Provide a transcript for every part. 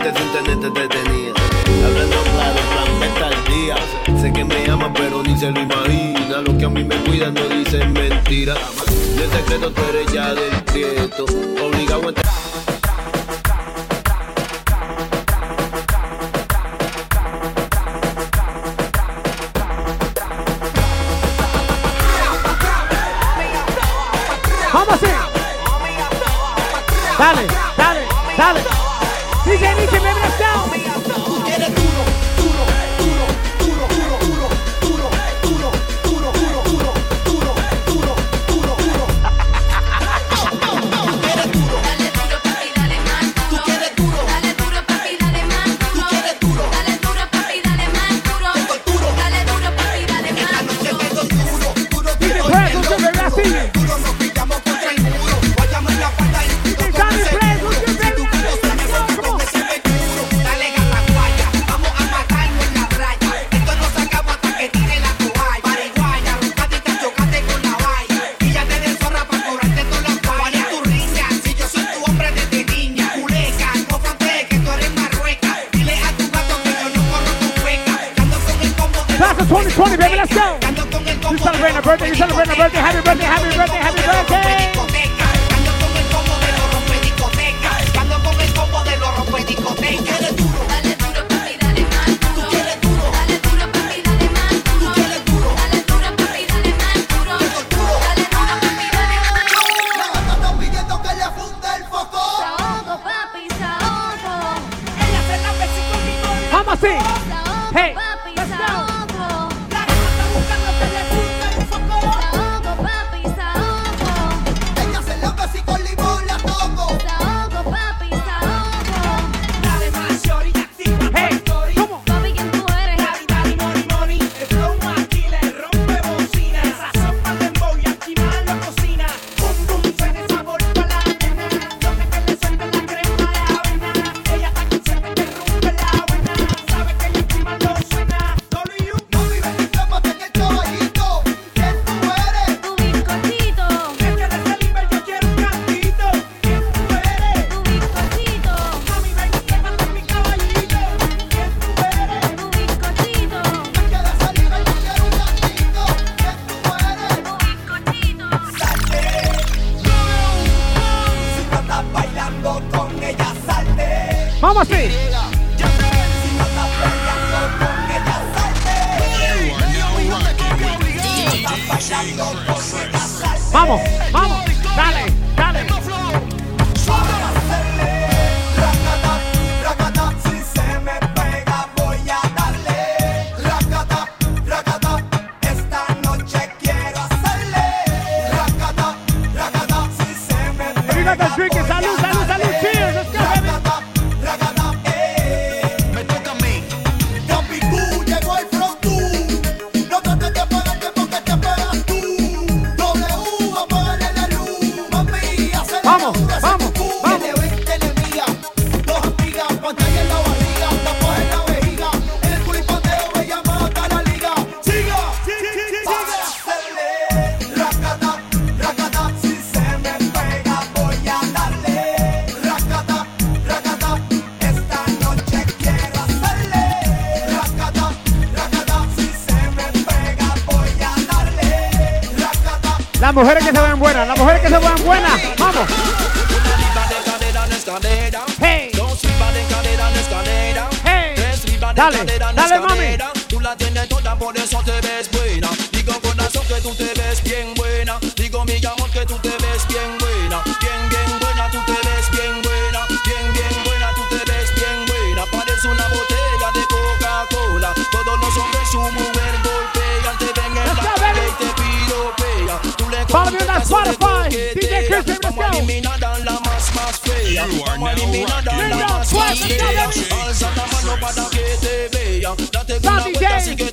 buscarte sin tenerte te tenía. Hablando claro, plan meta día. Sé que me ama, pero ni se lo imagina. lo que a mí me cuidan no dicen mentira. De secreto tú eres ya del prieto. Obligado a entrar. Dale, dale, dale. DJ Nick Vibração. Hey. Las mujeres que se ven buenas, las mujeres que se ven buenas. Vamos. Hey. Dale, dale, mami. Tú la tienes toda, por eso te ves buena. Digo con razón que tú te ves bien buena. Daddy Day.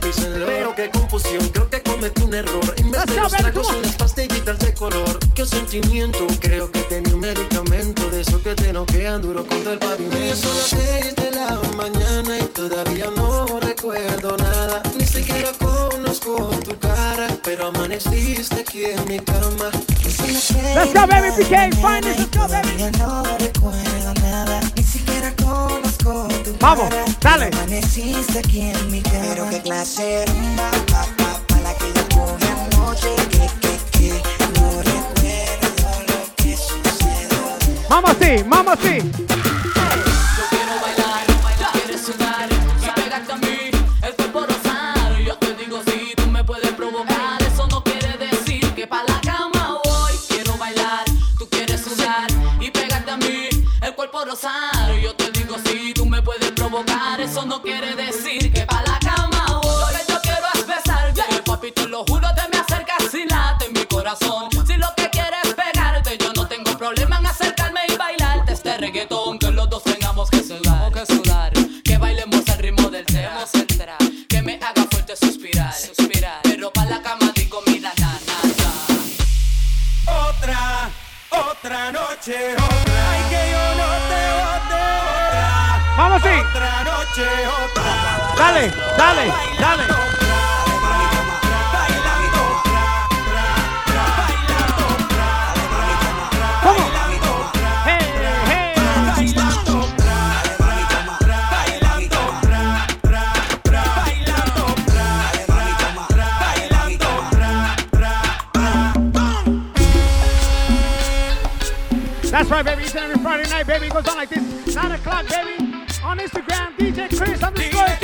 Pero qué confusión, creo que cometí un error. Inventé los tragos y las pastillitas de color. Qué sentimiento, creo que tenía un medicamento de esos que te noquean duro contra el pavimento. Son las seis de la mañana y todavía no recuerdo nada. Ni siquiera conozco tu cara, pero amaneciste aquí en mi cama. Let's go, baby, PK, find it, let's go, baby. No recuerdo nada, ni siquiera conozco tu cara. Vamos, dale. Amaneciste aquí hacer un backup. Dale, dale, dale. Hey, hey. That's right, baby. Each and every Friday night, baby, it goes on like this. 9 o'clock, baby. on Instagram, DJ Chris underscore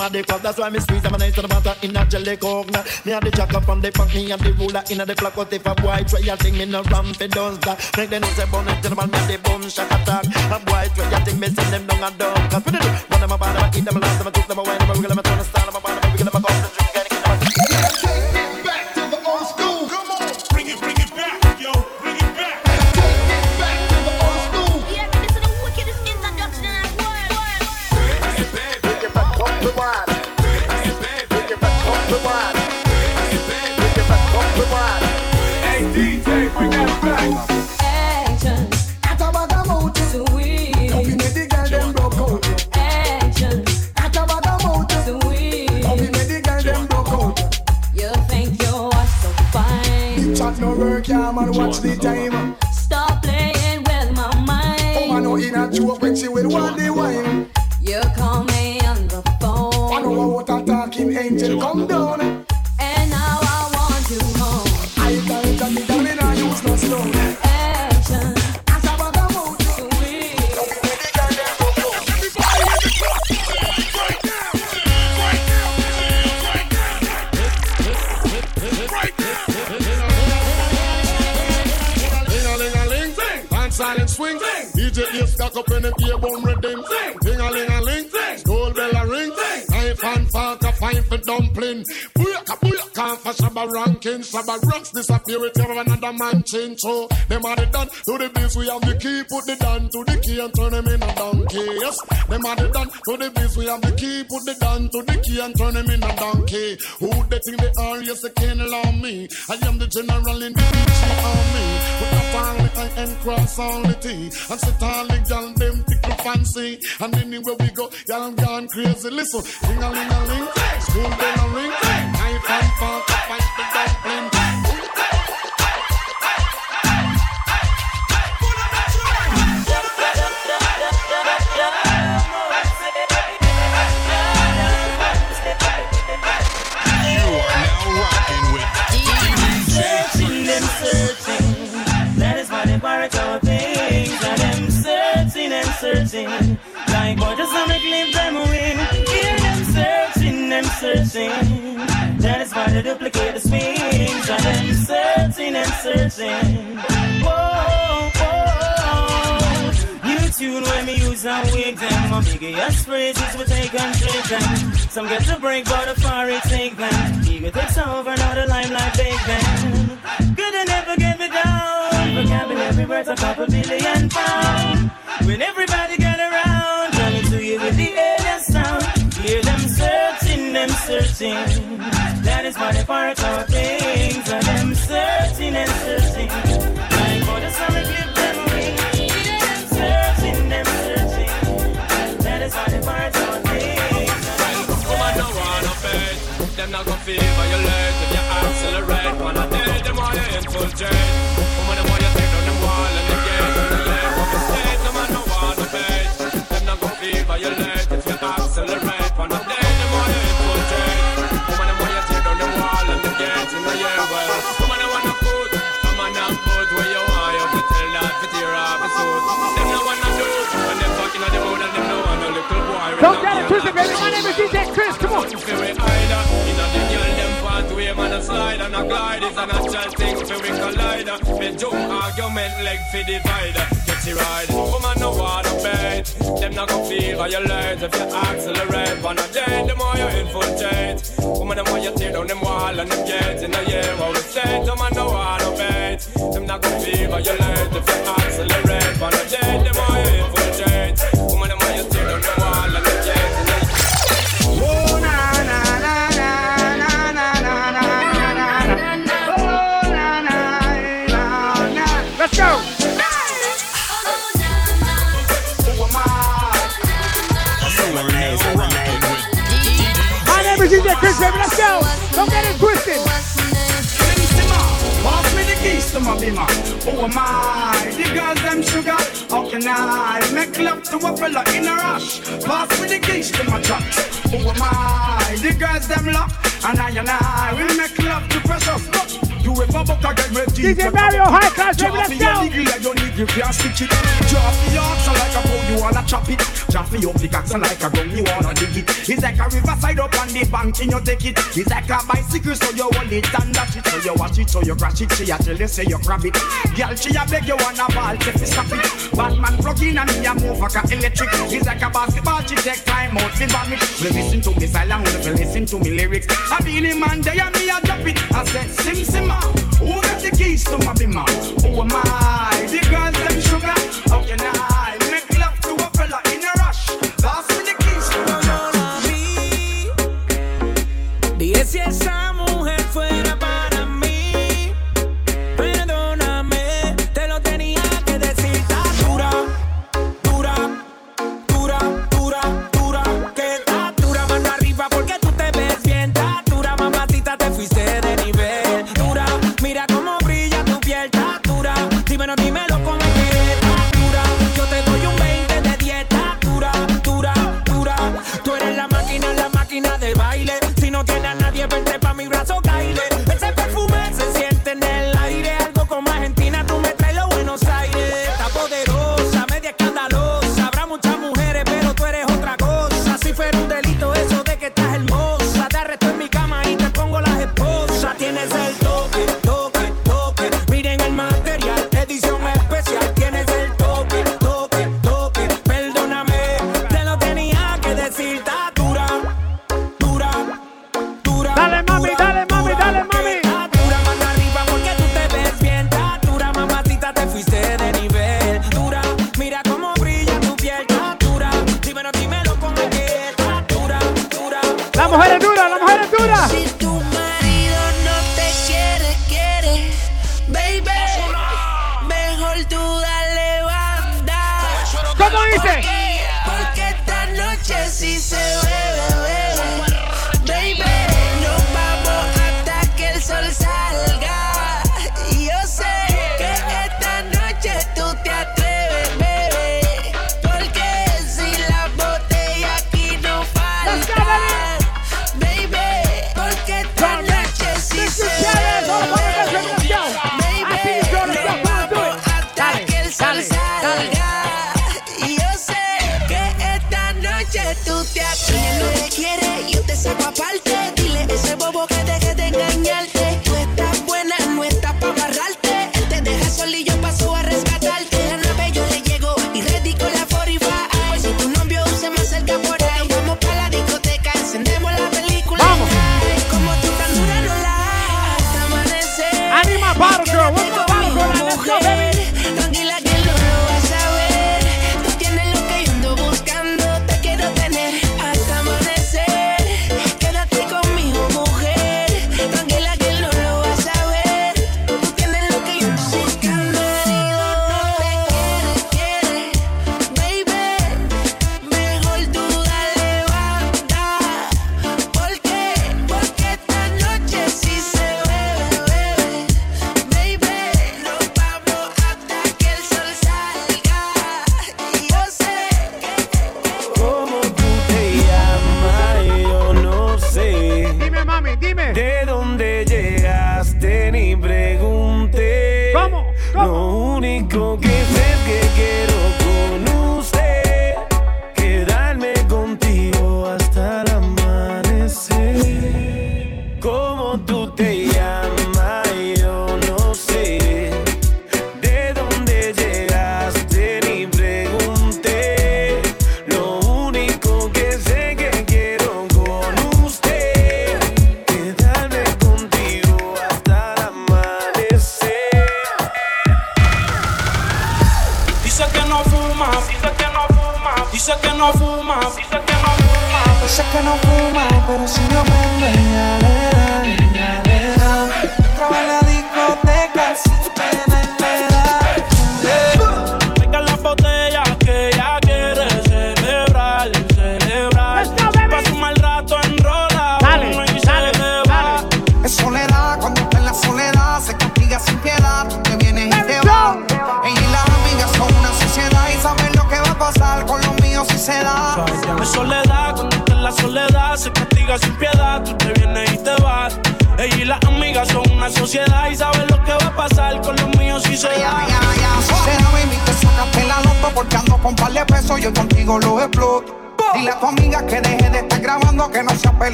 him a the. That's why me squeeze him and I stand about in a jelly cock. Me and the jack up from the punk, me and the ruler in a the flock. What if a boy try a thing, me no ram for does that. Make them say bun them gentleman, me the bum shock attack. A boy try a thing, me send them down and dog. Cause we do, run them about them, eat them, last them, took them away, them, we get them, turn the style, them about them, we get them, go to the change. So, them are the done to the biz. We have the key, put the down to the key and turn them in a donkey. Yes, them are the done to the biz. We have the key, put the down to the key and turn them in a donkey. Who they think they are? Yes, they can't allow me. I am the general in the army. With the family, I and cross all the T. And sit all the gal, them tickle fancy. And anywhere we go, y'all gone crazy. Listen, ring a ling a ling, school bell a ring. Knife and fork, fight the dumpling. Just wanna them win. Hear them searching, them searching. That is why they duplicate the swings. And them searching and searching. Whoa, whoa. New tune when me use and wig them. My biggest phrases we take and trick them. Some get to break, but the far it take them. Ego takes over, now the limelight take them. Good and never get me down. Vocabulary worth a couple billion pound. When everybody get them searching. That is why they part our things. And them searching and searching. For the them. Them searching, them searching. That is our things. Woman don't wanna bed. Them not gonna feel if you accelerate. I did them want to infiltrate. Name is DJ Chris. Come on. The Man a slide and a glide It's a natural thing we Me jump argument leg Get it Woman no bait Them not feel violate If you accelerate The more you infiltrate. Woman them want you tear down them wall And them gates In year How no bait Them not feel violate If you accelerate The more you infiltrate baby. Let's go. Don't get it twisted. Pass me the keys to my bimmer. Oh, Who am I? The girls them sugar. How can I make love to a fella in a rush? Pass me the keys to my truck. Oh, Who am I? The girls them lock. And I and I will make love to precious. You ever buck again with DJ Mario High Class, baby. Let's go. me your nigga, like your nigga can't stitch it. Drop me your oxen like a bow, you wanna chop it. Drop me up the oxen like a gun, you wanna dig it. It's like a riverside up on the bank, and you take it. It's like a bicycle, so you hold it and dash it. So you watch it, so you crash it. She a tell you say you grab it. Girl, she a beg you wanna ball, say fi stop it. Batman plug in and me a move like a electric. It's like a basketball, she take time out, fi bomb it. We listen to me silent, we listen to me lyrics. I be the man, there and me a drop it. I said, sim simma, who got the keys to my? Who am I? The girls them sugar.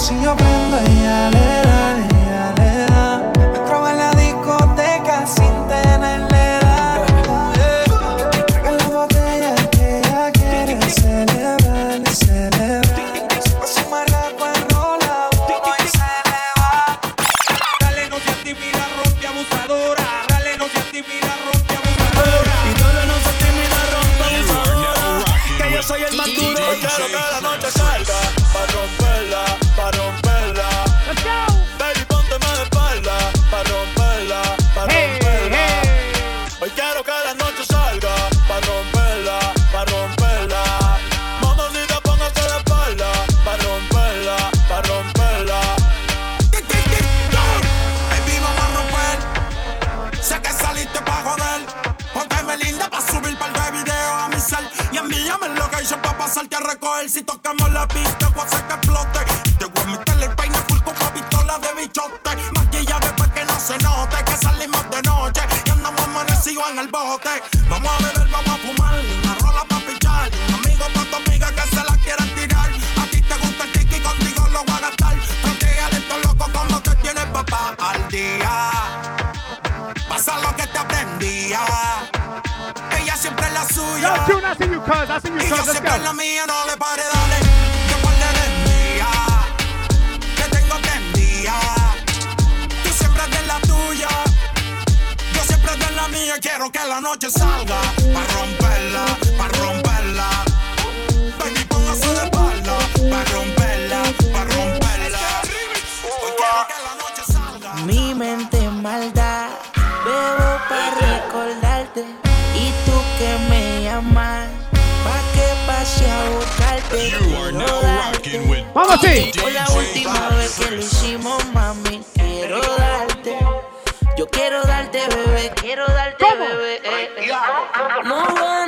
see your blue You are now rocking with Vamos, sí. La última vez que lo hicimos, mami. Quiero darte. Yo quiero darte, bebé. Quiero darte, ¿Cómo? bebé. Eh, eh. No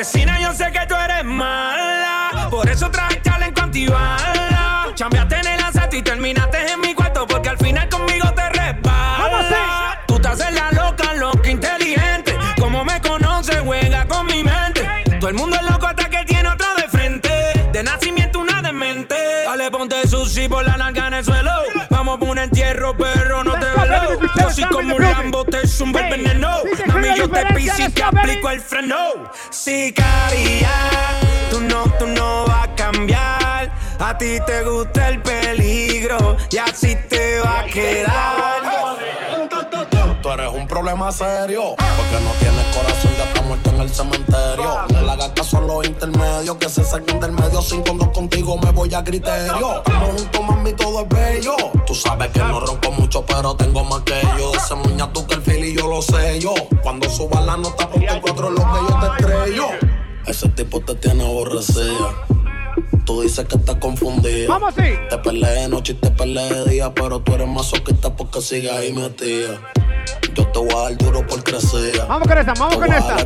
asesina, yo sé que tú eres mala. Por eso traje en cuantibala. Chambiaste en el asalto y terminaste en mi cuarto porque al final conmigo te resbala. Tú te haces la loca, loca, inteligente. Como me conoces, juega con mi mente. Todo el mundo es loco hasta que tiene otro de frente. De nacimiento una demente. Dale, ponte sushi por la narga en el suelo. Vamos por un entierro, perro, no te soy como un Lambo, te zumbo el veneno. Mami, yo te piso y te aplico el freno. Sicaria, tú no, tú no vas a cambiar. A ti te gusta el peligro y así te va a quedar tú eres un problema serio. Porque no tienes corazón, ya está muerto en el cementerio. No le hagas caso a los intermedios, que se saquen del medio. Sin condón contigo me voy a criterio. Como juntos, mami, todo es bello. Tú sabes que no rompo mucho, pero tengo más que yo. De ese muña tú que el fili yo lo sé yo. Cuando suba la nota, porque encuentro lo que yo te estrello. Ese tipo te tiene aborrecida. Tú dices que estás confundida. Vamos, sí. Te peleé de noche y te peleé de día, pero tú eres más masoquista porque sigues ahí metida. Yo te voy a dar duro por crecer. Vamos con esta, vamos te con esta.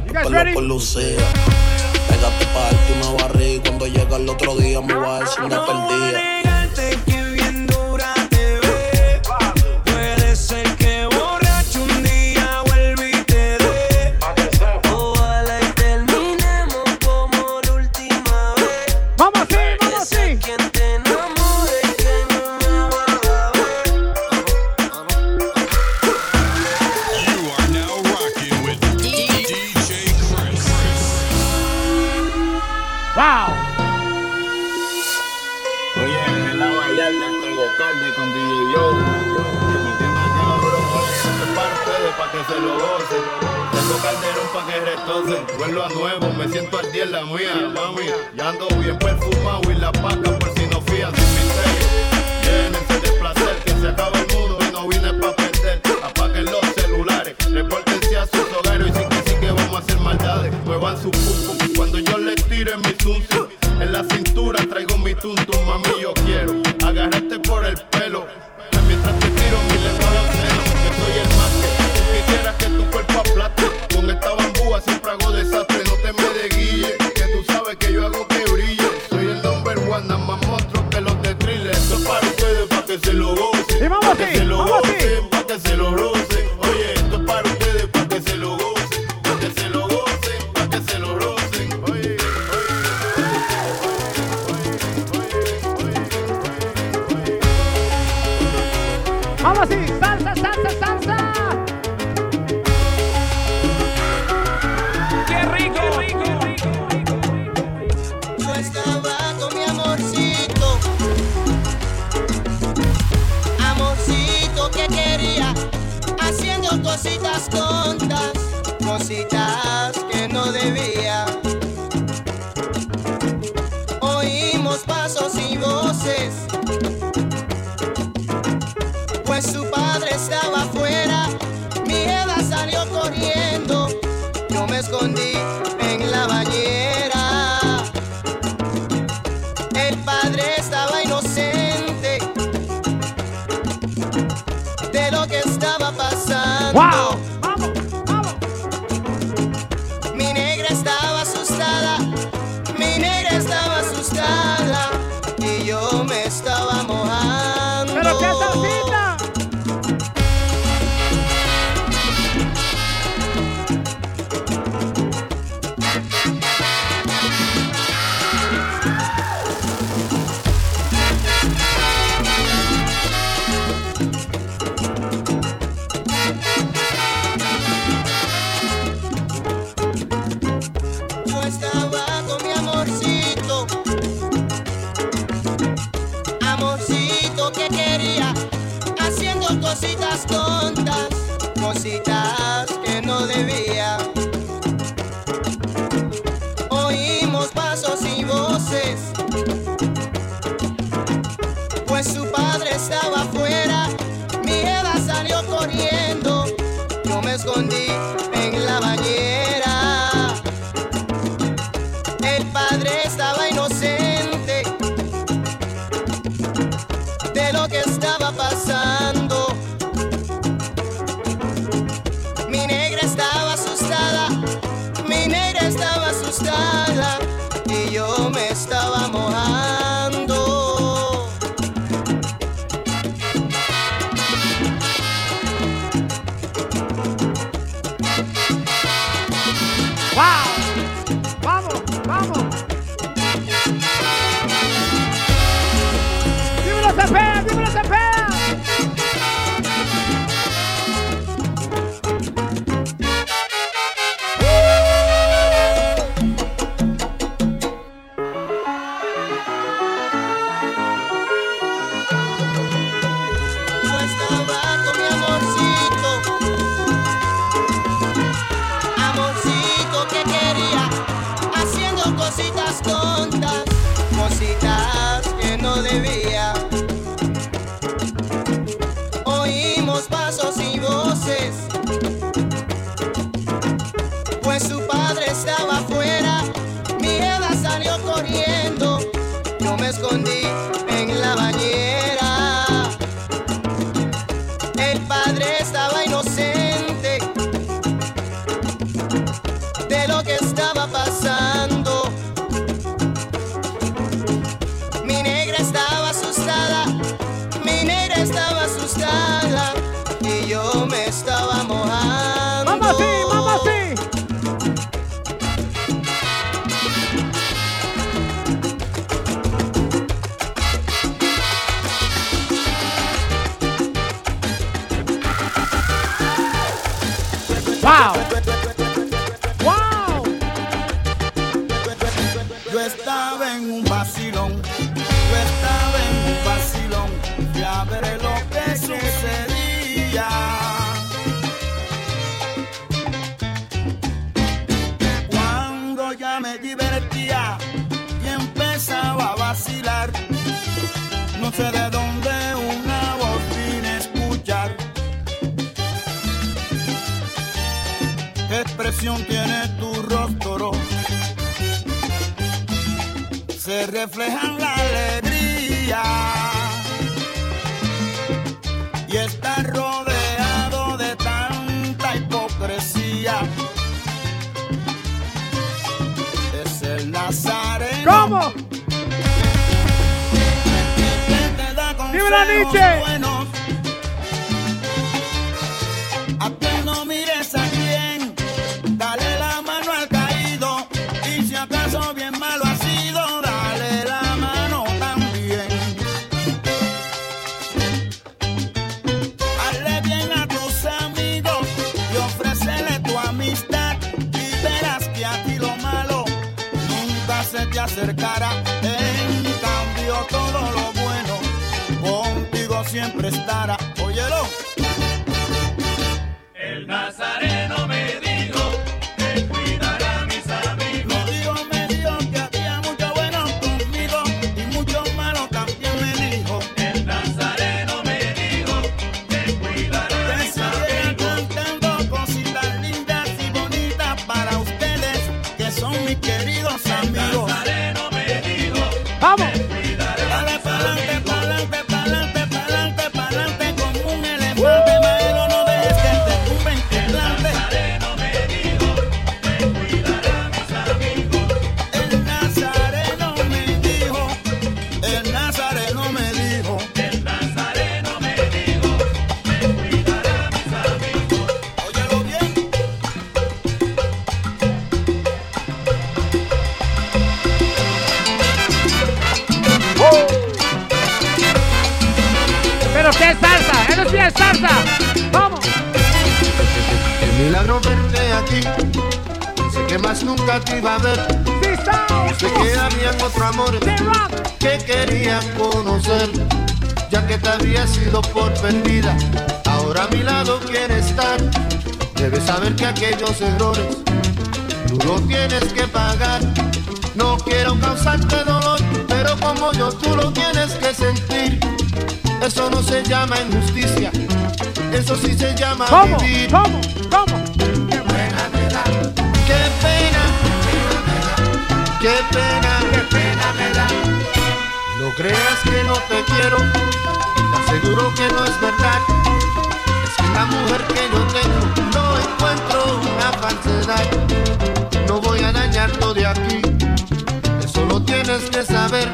Pégate para darte una barriga. Cuando llega el otro día me voy a decir una perdida. reflejamos. llama injusticia. Eso sí se llama ¿Cómo? vivir. ¿Cómo? ¿Cómo? Qué pena me da. Qué pena. Qué pena. Qué pena me da. No creas que no te quiero. Te aseguro que no es verdad. Es que la mujer que yo tengo no encuentro una falsedad. No voy a dañarte de aquí. Eso lo tienes que saber.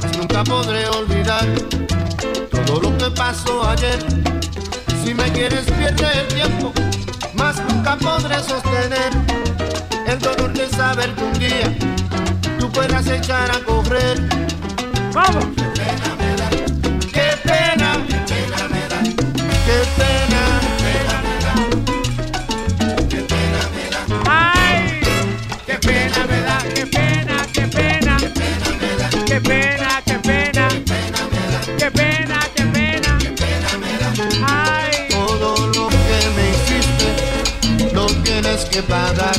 Pues nunca podré olvidar lo que pasó ayer. Si me quieres pierde el tiempo, más nunca podré sostener el dolor de saber que un día tú puedas echar a correr. ¡Vamos! ¡Qué pena me da! ¡Qué pena! que pagar.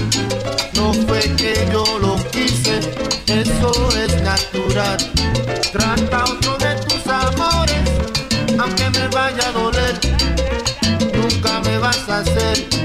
No fue que yo lo quise, eso es natural. Trata otro de tus amores, aunque me vaya a doler, nunca me vas a hacer.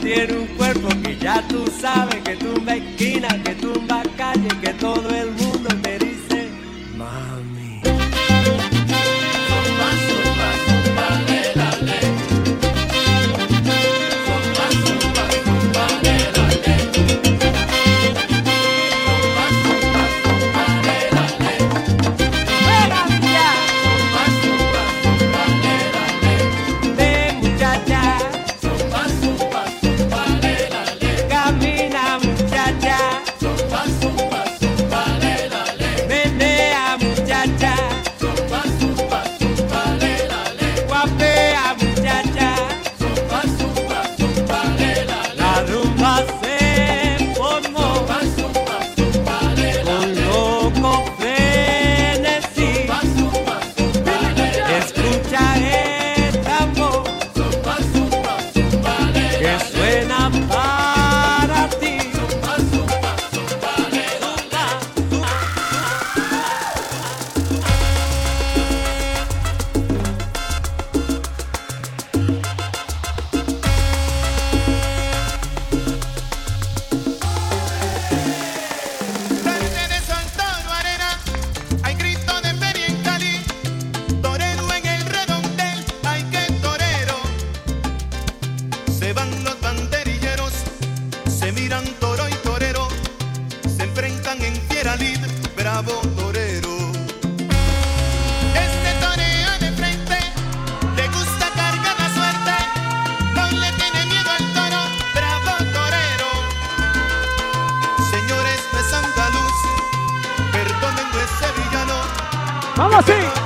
tiene un cuerpo que ya tú sabes que tumba esquina, que 啊！